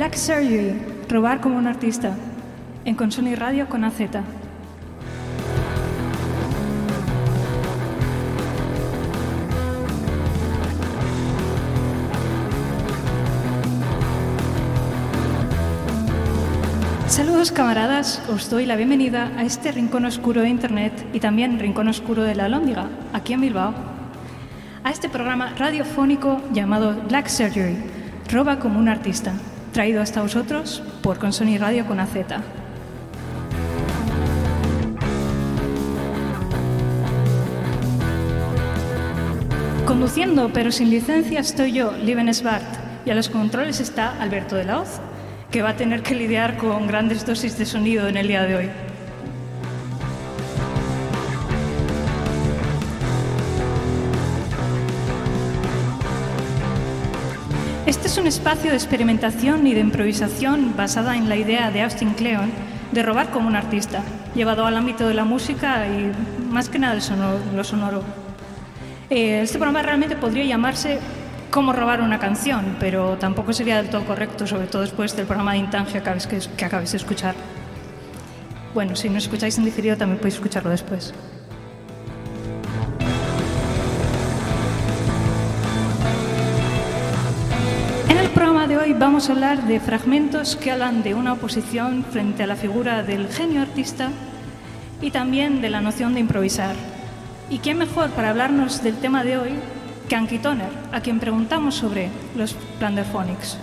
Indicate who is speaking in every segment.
Speaker 1: Black Surgery, robar como un artista, en Consoni Radio con AZ. Saludos camaradas, os doy la bienvenida a este rincón oscuro de Internet y también rincón oscuro de la Lóndiga, aquí en Bilbao, a este programa radiofónico llamado Black Surgery, roba como un artista, traído hasta vosotros por Consoni Radio con AZ. Conduciendo pero sin licencia estoy yo, Liven Svart, y a los controles está Alberto de la Hoz, que va a tener que lidiar con grandes dosis de sonido en el día de hoy. Un espacio de experimentación y de improvisación basada en la idea de Austin Kleon de robar como un artista, llevado al ámbito de la música y más que nada lo sonoro. Eh, este programa realmente podría llamarse Cómo robar una canción, pero tampoco sería del todo correcto, sobre todo después del programa de Intangia que acabéis de escuchar. Bueno, si no escucháis en diferido también podéis escucharlo después. Hoy vamos a hablar de fragmentos que hablan de una oposición frente a la figura del genio artista y también de la noción de improvisar. ¿Y quién mejor para hablarnos del tema de hoy que Anki Toner, a quien preguntamos sobre los Planderphonics?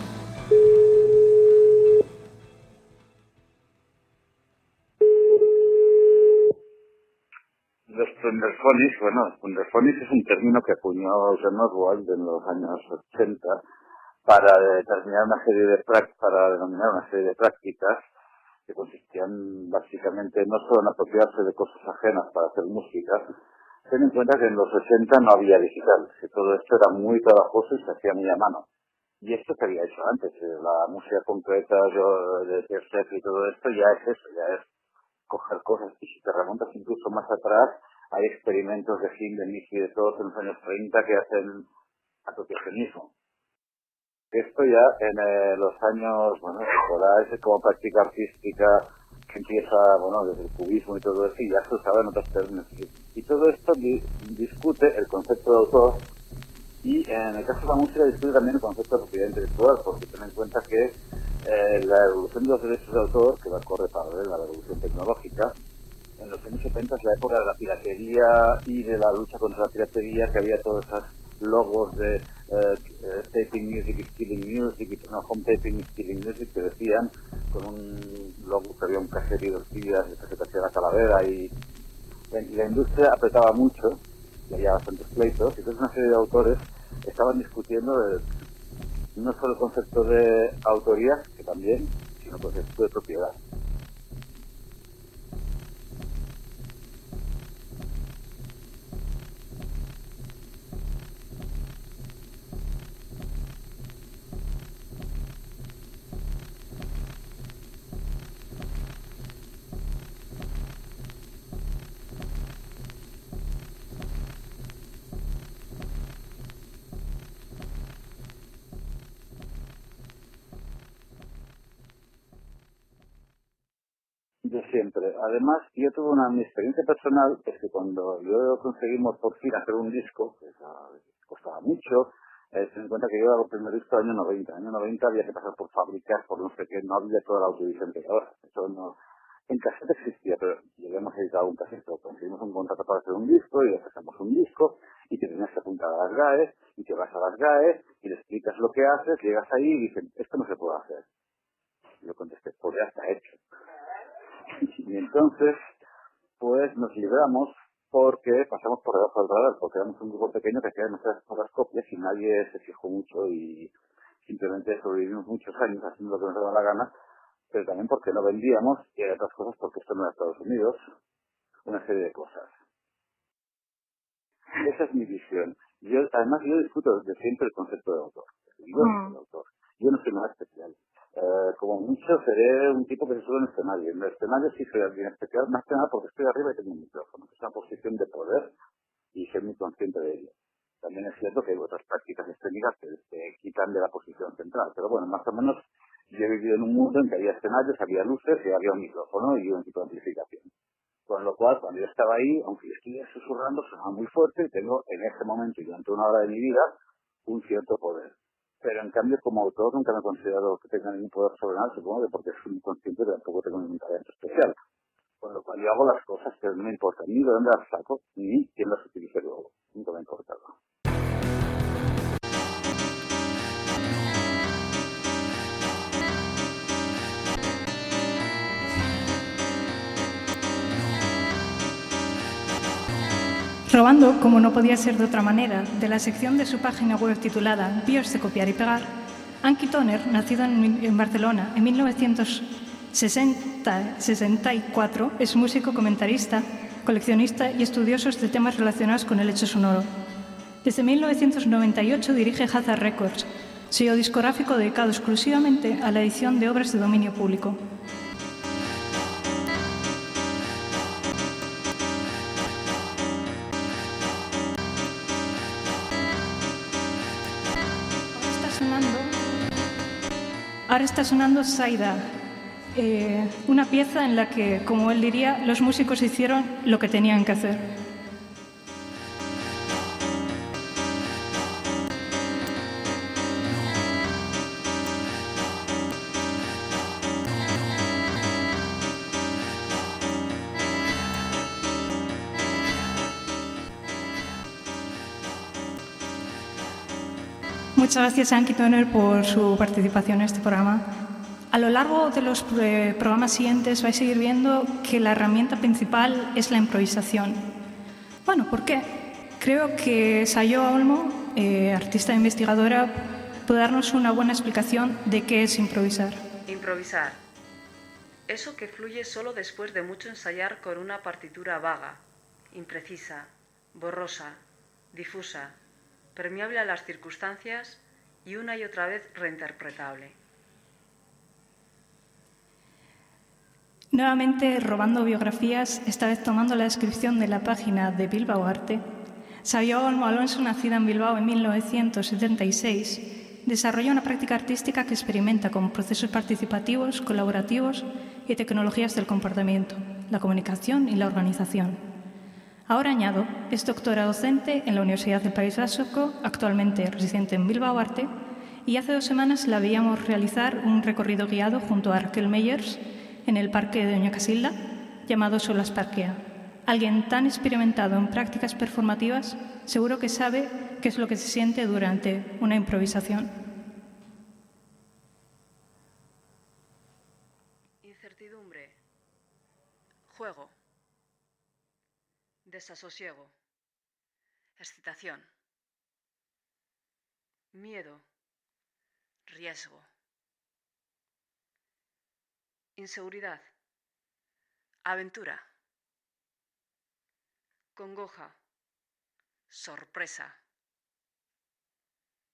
Speaker 2: Los Planderphonics, bueno, Planderphonics es un término que acuñó Eugene Oswald en los años 80 para determinar una serie de para denominar una serie de prácticas que consistían básicamente no solo en apropiarse de cosas ajenas para hacer música, ten en cuenta que en los 80 no había digital, que todo esto era muy trabajoso y se hacía muy a mano. Y esto se había hecho antes, eh, la música concreta yo, de Tercet y todo esto ya es eso, ya es coger cosas. Y si te remontas incluso más atrás, hay experimentos de Hindemith y de todos en los años 30 que hacen asociacionismo. Esto ya en eh, los años, bueno, es como práctica artística que empieza, bueno, desde el cubismo y todo eso, y ya se usaba en otros términos. Y todo esto discute el concepto de autor, y en el caso de la música discute también el concepto de propiedad intelectual, porque ten en cuenta que eh, la evolución de los derechos de autor, que va a correr para ver la revolución tecnológica, en los años 70 es la época de la piratería y de la lucha contra la piratería, que había todas esas logos de uh, Taping Music is Killing Music, no, Home Taping is Killing Music, que decían, con un logo que había un caserío de se hacía la calavera, y, y, la industria apretaba mucho, y había bastantes pleitos, y entonces una serie de autores estaban discutiendo de, no solo el concepto de autoría, que también, sino el concepto de propiedad. Siempre. Además, yo tuve una mi experiencia personal, es que cuando yo conseguimos por fin hacer un disco, que costaba mucho, eh, ten en cuenta que yo era el primer disco del año 90. En el año 90 había que pasar por fábricas, por no sé qué, no había toda la autovisión que ahora. Eso no, en casete existía, pero llegamos a editar un casete, conseguimos un contrato para hacer un disco y hacemos un disco y te tienes que apuntar a las GAE y te vas a las GAE y le explicas lo que haces, llegas ahí y dicen, esto no se puede hacer. Y yo contesté, pues ya está hecho. Y entonces, pues nos libramos porque pasamos por debajo del radar, porque éramos un grupo pequeño que hacía nuestras pocas copias y nadie se fijó mucho y simplemente sobrevivimos muchos años haciendo lo que nos daba la gana, pero también porque no vendíamos y hay otras cosas porque esto no era Estados Unidos, una serie de cosas. Esa es mi visión. Yo, además, yo discuto desde siempre el concepto de autor. Yo, mm. autor. yo no soy nada especial. Eh, como mucho seré un tipo que se sube en el escenario. En el escenario sí soy alguien especial, más que nada porque estoy arriba y tengo un micrófono. Es una posición de poder y ser muy consciente de ello. También es cierto que hay otras prácticas escénicas que te quitan de la posición central, pero bueno, más o menos Yo he vivido en un mundo en que había escenarios, había luces y había un micrófono y un tipo de amplificación. Con lo cual, cuando yo estaba ahí, aunque estuviera susurrando, sonaba muy fuerte y tengo en ese momento y durante una hora de mi vida un cierto poder. Pero en cambio, como autor, nunca me he considerado que tenga ningún poder sobrenatural, supongo que porque soy inconsciente de tampoco tengo ningún talento especial. Con lo cual yo hago las cosas que no me importan ni de dónde las saco, ni quién las utilice luego. Nunca me ha importado.
Speaker 1: Robando, como no podía ser de otra manera, de la sección de su página web titulada Bios de copiar y pegar, Anki Toner, nacido en, Barcelona en 1964, es músico, comentarista, coleccionista y estudioso de temas relacionados con el hecho sonoro. Desde 1998 dirige Hazard Records, sello discográfico dedicado exclusivamente a la edición de obras de dominio público. Ahora está sonando Saida, eh, una pieza en la que, como él diría, los músicos hicieron lo que tenían que hacer. Muchas gracias a Anki Toner por su participación en este programa. A lo largo de los eh, programas siguientes vais a seguir viendo que la herramienta principal es la improvisación. Bueno, ¿por qué? Creo que Sayo Olmo, eh, artista e investigadora, puede darnos una buena explicación de qué es improvisar.
Speaker 3: Improvisar. Eso que fluye solo después de mucho ensayar con una partitura vaga, imprecisa, borrosa, difusa, permeable a las circunstancias y una y otra vez reinterpretable.
Speaker 1: Nuevamente robando biografías, esta vez tomando la descripción de la página de Bilbao Arte, Sabio Olmo Alonso, nacida en Bilbao en 1976, desarrolla una práctica artística que experimenta con procesos participativos, colaborativos y tecnologías del comportamiento, la comunicación y la organización. Ahora añado, es doctora docente en la Universidad del País Vasco, actualmente residente en Bilbao Arte, y hace dos semanas la veíamos realizar un recorrido guiado junto a Raquel Meyers en el parque de Doña Casilda, llamado Solas Parquea. Alguien tan experimentado en prácticas performativas seguro que sabe qué es lo que se siente durante una improvisación.
Speaker 3: Incertidumbre. Juego desasosiego, excitación, miedo, riesgo, inseguridad, aventura, congoja, sorpresa,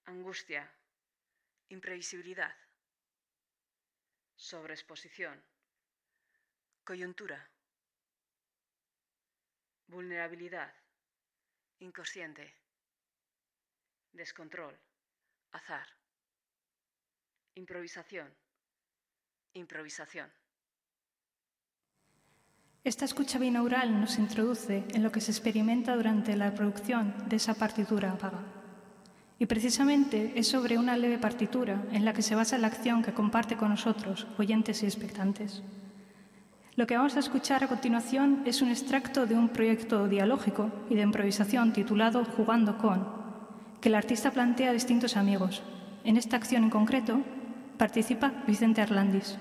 Speaker 3: angustia, imprevisibilidad, sobreexposición, coyuntura vulnerabilidad, inconsciente, descontrol, azar, improvisación, improvisación.
Speaker 1: Esta escucha binaural nos introduce en lo que se experimenta durante la producción de esa partitura vaga. Y precisamente es sobre una leve partitura en la que se basa la acción que comparte con nosotros, oyentes y expectantes. Lo que vamos a escuchar a continuación es un extracto de un proyecto dialógico y de improvisación titulado Jugando con, que el artista plantea a distintos amigos. En esta acción en concreto participa Vicente Arlandis.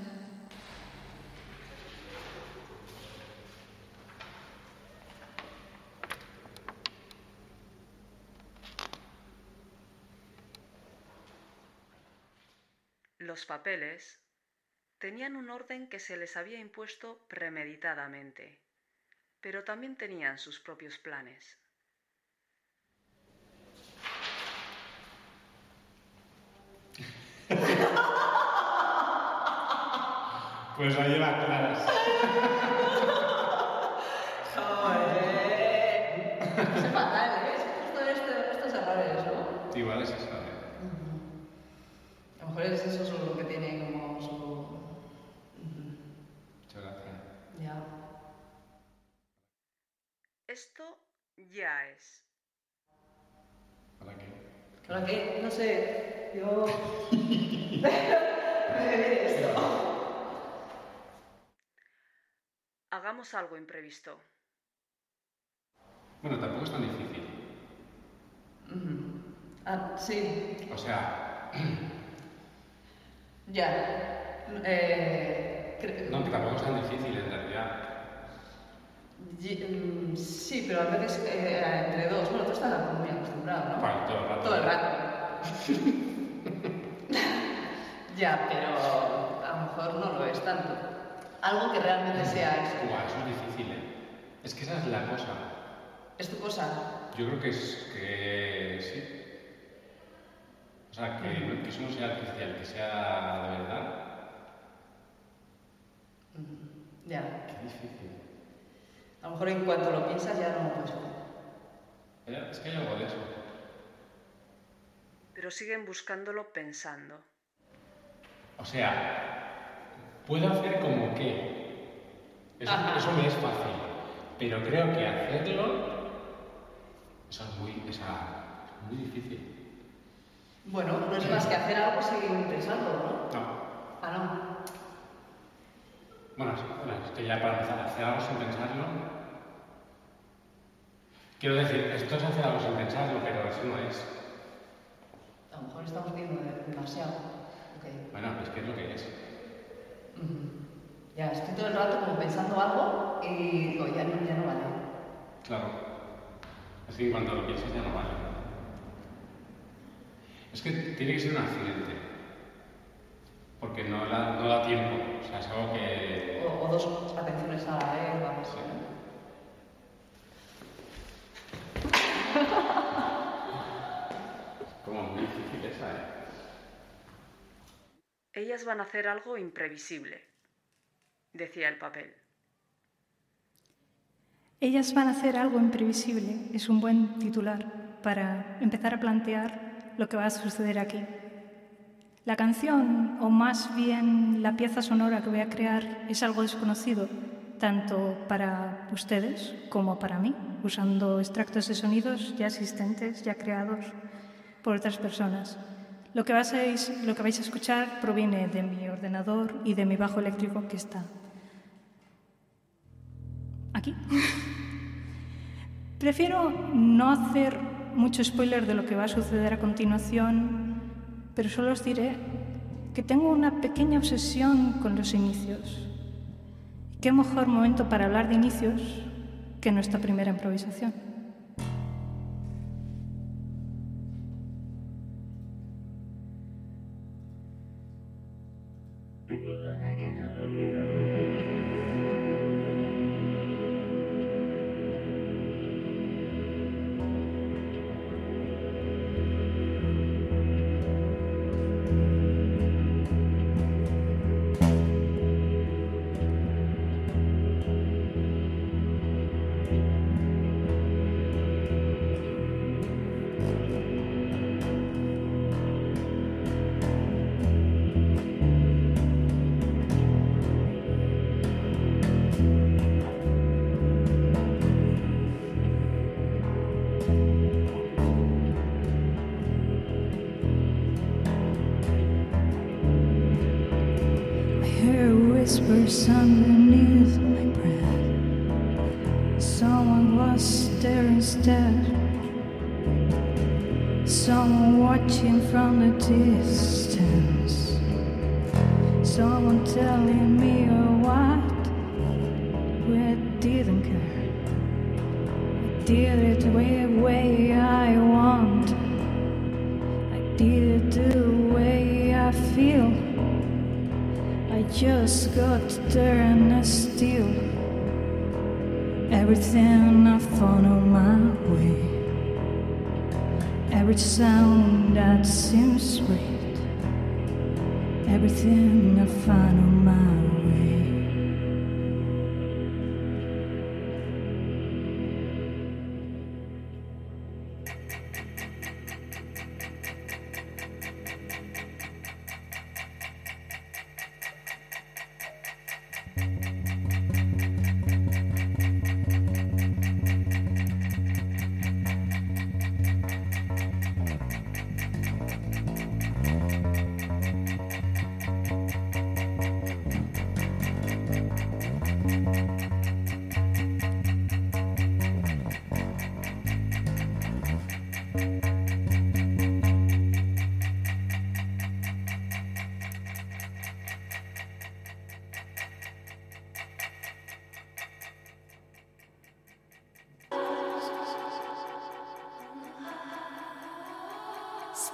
Speaker 3: Los papeles tenían un orden que se les había impuesto premeditadamente, pero también tenían sus propios planes.
Speaker 4: Pues la lleva claras.
Speaker 5: Joder. es fatal, ¿eh? Esto, esto, esto es errores, ¿no?
Speaker 4: Igual es eso.
Speaker 5: A lo mejor es eso solo lo que tiene como
Speaker 3: ya es.
Speaker 4: ¿Para qué?
Speaker 5: ¿Para qué? No sé. Yo. Esto.
Speaker 3: Hagamos algo imprevisto.
Speaker 4: Bueno, tampoco es tan difícil.
Speaker 5: Ah, sí.
Speaker 4: O sea,
Speaker 5: Ya. Eh,
Speaker 4: no, que tampoco es tan difícil en realidad.
Speaker 5: Mm, Sí, pero a veces eh, entre dos. Bueno, tú estás muy acostumbrado, ¿no?
Speaker 4: Bueno, todo el rato.
Speaker 5: Todo el rato. ya, pero a lo mejor no lo es tanto. Algo que realmente sea eso.
Speaker 4: Buah, eso es difícil, ¿eh? Es que esa es la cosa.
Speaker 5: Es tu cosa.
Speaker 4: Yo creo que es que sí. O sea, que, que eso no sea artificial, que sea de verdad.
Speaker 5: Ya.
Speaker 4: Qué difícil.
Speaker 5: A lo mejor en cuanto lo piensas ya no lo puedes hacer.
Speaker 4: Eh, Es que hay algo de eso.
Speaker 3: Pero siguen buscándolo pensando.
Speaker 4: O sea, puedo hacer como que. Eso, me es fácil. Pero creo que hacerlo. Eso es muy, o sea, es muy difícil.
Speaker 5: Bueno, no es más que hacer algo sin pensarlo, ¿no?
Speaker 4: No.
Speaker 5: Ah, no.
Speaker 4: Bueno, es que ya para empezar hacer algo sin pensarlo. Quiero decir, esto es hacer algo sin pensarlo, pero eso no es.
Speaker 5: A lo mejor estamos viendo demasiado.
Speaker 4: Bueno, es que es lo que es.
Speaker 5: Ya, estoy todo el rato como pensando algo y digo, ya no, ya no vale.
Speaker 4: Claro. Es que cuando lo piensas ya no vale. Es que tiene que ser un accidente. Porque no da, no da tiempo. O sea, es algo que.
Speaker 5: O, o dos atenciones a la vez así, ¿no?
Speaker 4: como muy difícil esa, ¿eh?
Speaker 3: Ellas van a hacer algo imprevisible, decía el papel.
Speaker 1: Ellas van a hacer algo imprevisible. Es un buen titular para empezar a plantear lo que va a suceder aquí. La canción, o más bien la pieza sonora que voy a crear, es algo desconocido, tanto para ustedes como para mí, usando extractos de sonidos ya existentes, ya creados por otras personas. Lo que, vais a, escuchar proviene de mi ordenador y de mi bajo eléctrico que está aquí. Prefiero no hacer mucho spoiler de lo que va a suceder a continuación, pero solo os diré que tengo una pequeña obsesión con los inicios. ¿Qué mejor momento para hablar de inicios que nuestra primera improvisación? Underneath my breath. Someone was there instead. Someone watching from the distance. Everything I on my way. Every sound that seems sweet, everything I find on my way.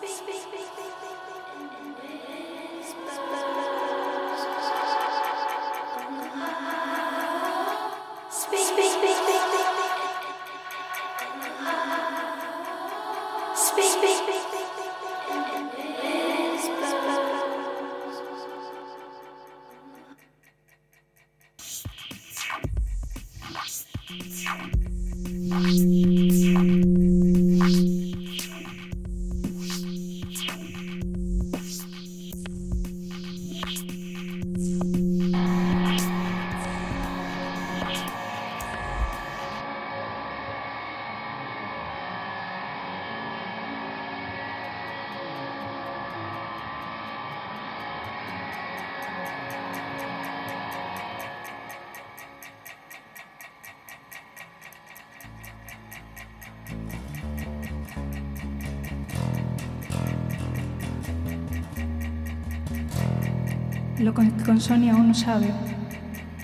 Speaker 1: speak, speak, speak, speak, speak.
Speaker 6: Lo que con Sonia aún no sabe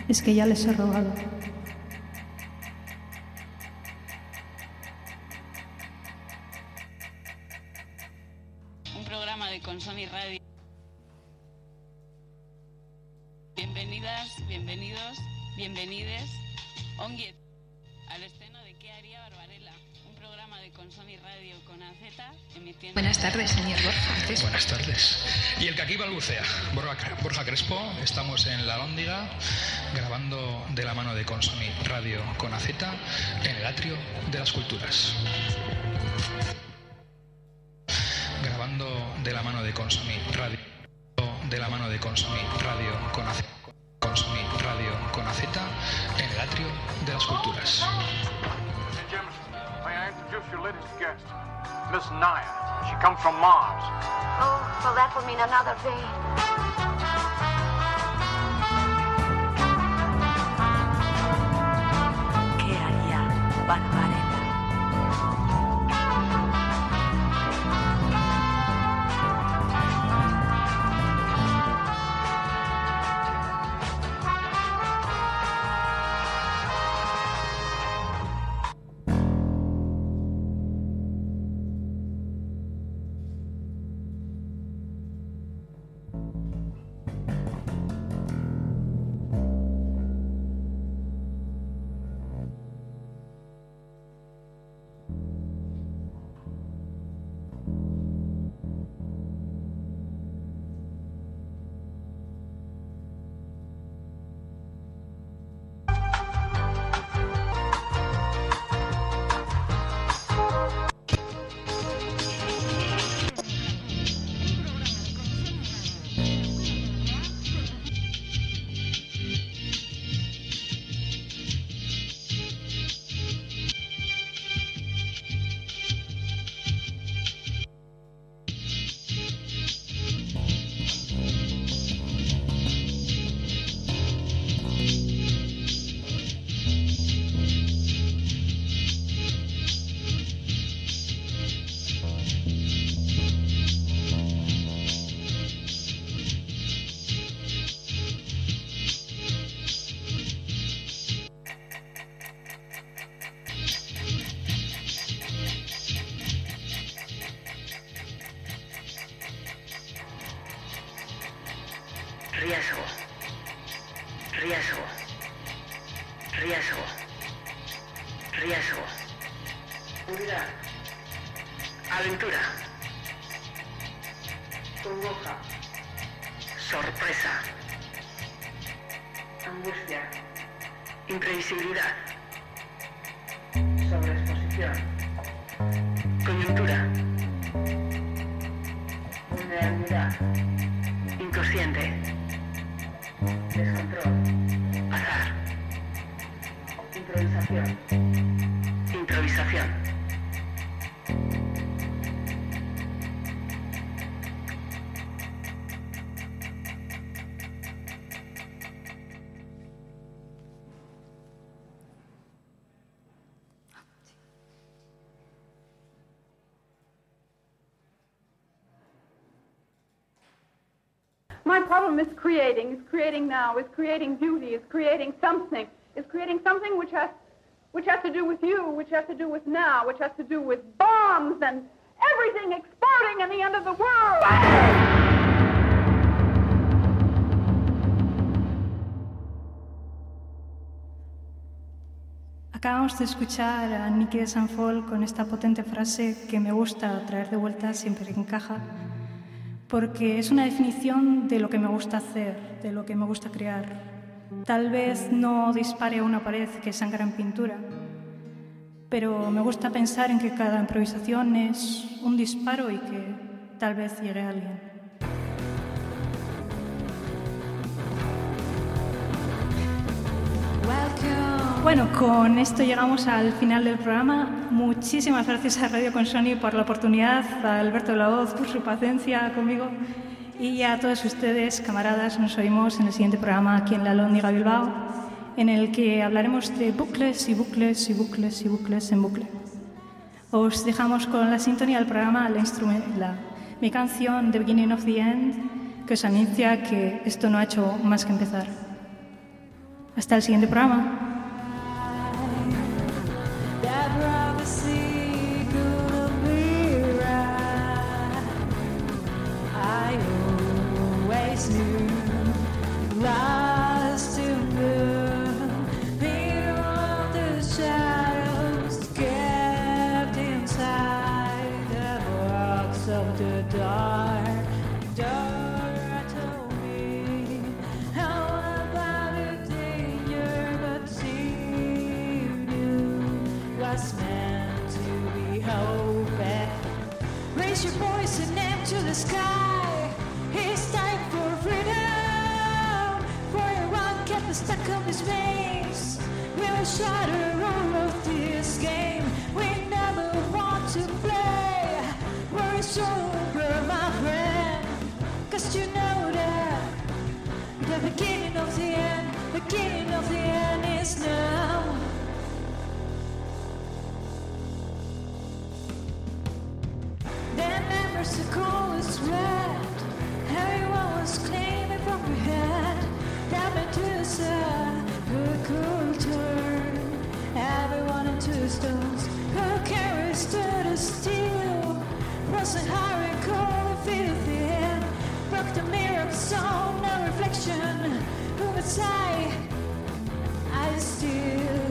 Speaker 6: es que ya les he robado.
Speaker 7: Mano de Consoni Radio, de la mano de Consoni Radio con AZ, Radio con AZ en el atrio de las culturas.
Speaker 8: Ladies and gentlemen, may I introduce your latest guest, Miss Naya. She comes from Mars.
Speaker 9: Oh, well, that will mean another vein.
Speaker 10: ¿Qué haría Barbarella?
Speaker 11: My problem is creating, is creating now, is creating beauty, is creating something, is creating something which has, which has to do with you, which has to do with now, which has to do with bombs and everything exploding and the end of the world.
Speaker 1: Acabamos de escuchar a Nicky de Sanfol con esta potente frase que me gusta traer de vuelta siempre que encaja, porque es una definición de lo que me gusta hacer, de lo que me gusta crear. Tal vez no dispare a una pared que sangra en pintura, pero me gusta pensar en que cada improvisación es un disparo y que tal vez llegue a alguien. Bueno, con esto llegamos al final del programa. Muchísimas gracias a Radio con Sony por la oportunidad, a Alberto La Voz por su paciencia conmigo y a todos ustedes, camaradas, nos oímos en el siguiente programa aquí en la Lóndiga Bilbao, en el que hablaremos de bucles y bucles y bucles y bucles en bucle. Os dejamos con la sintonía del programa, la la, mi canción The Beginning of the End, que os anuncia que esto no ha hecho más que empezar. Hasta el siguiente programa.
Speaker 12: you. The call is red. Everyone was claiming from your head. Into the sun, a cool turn. Everyone into stones. Who carries stood as steel? High and cold and feel thin. Broke the mirror song, no reflection. Who would say, I still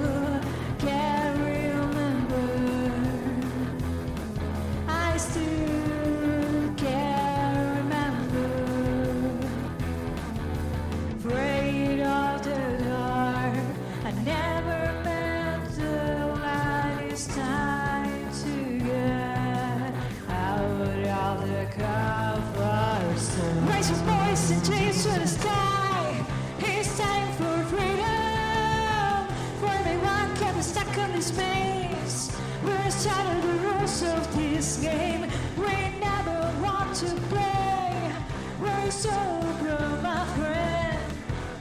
Speaker 12: maze. We're shattered the rules of this game. We never want to play. We're sober, my friend.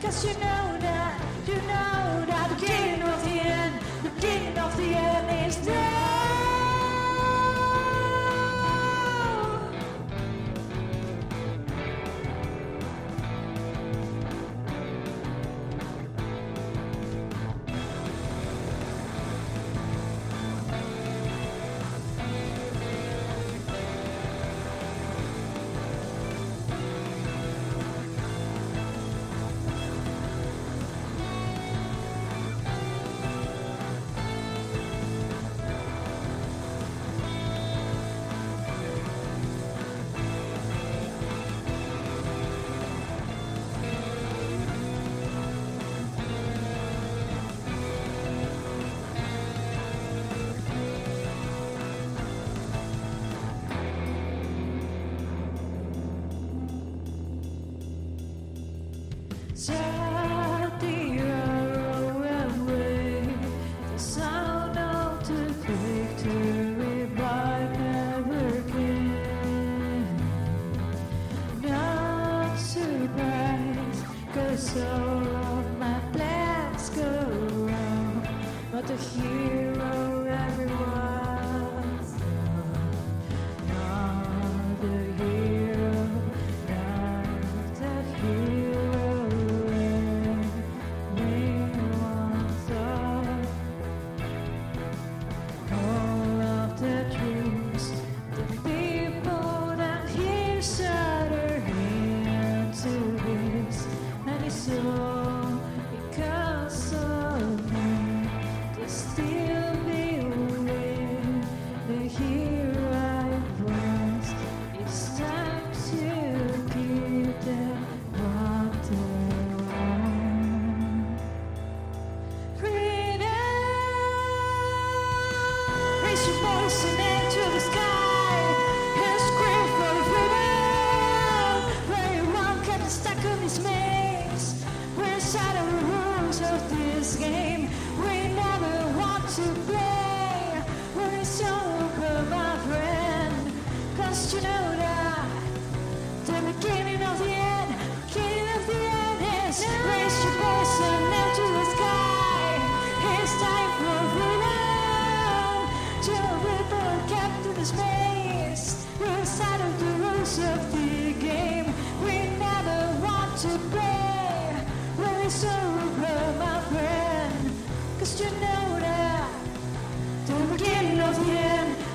Speaker 12: Cause you know that,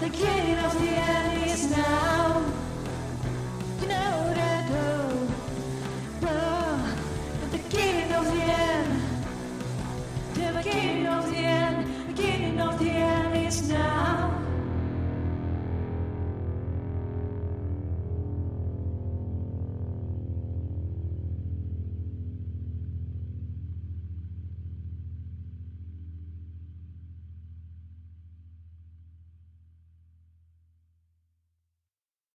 Speaker 12: the beginning of the end,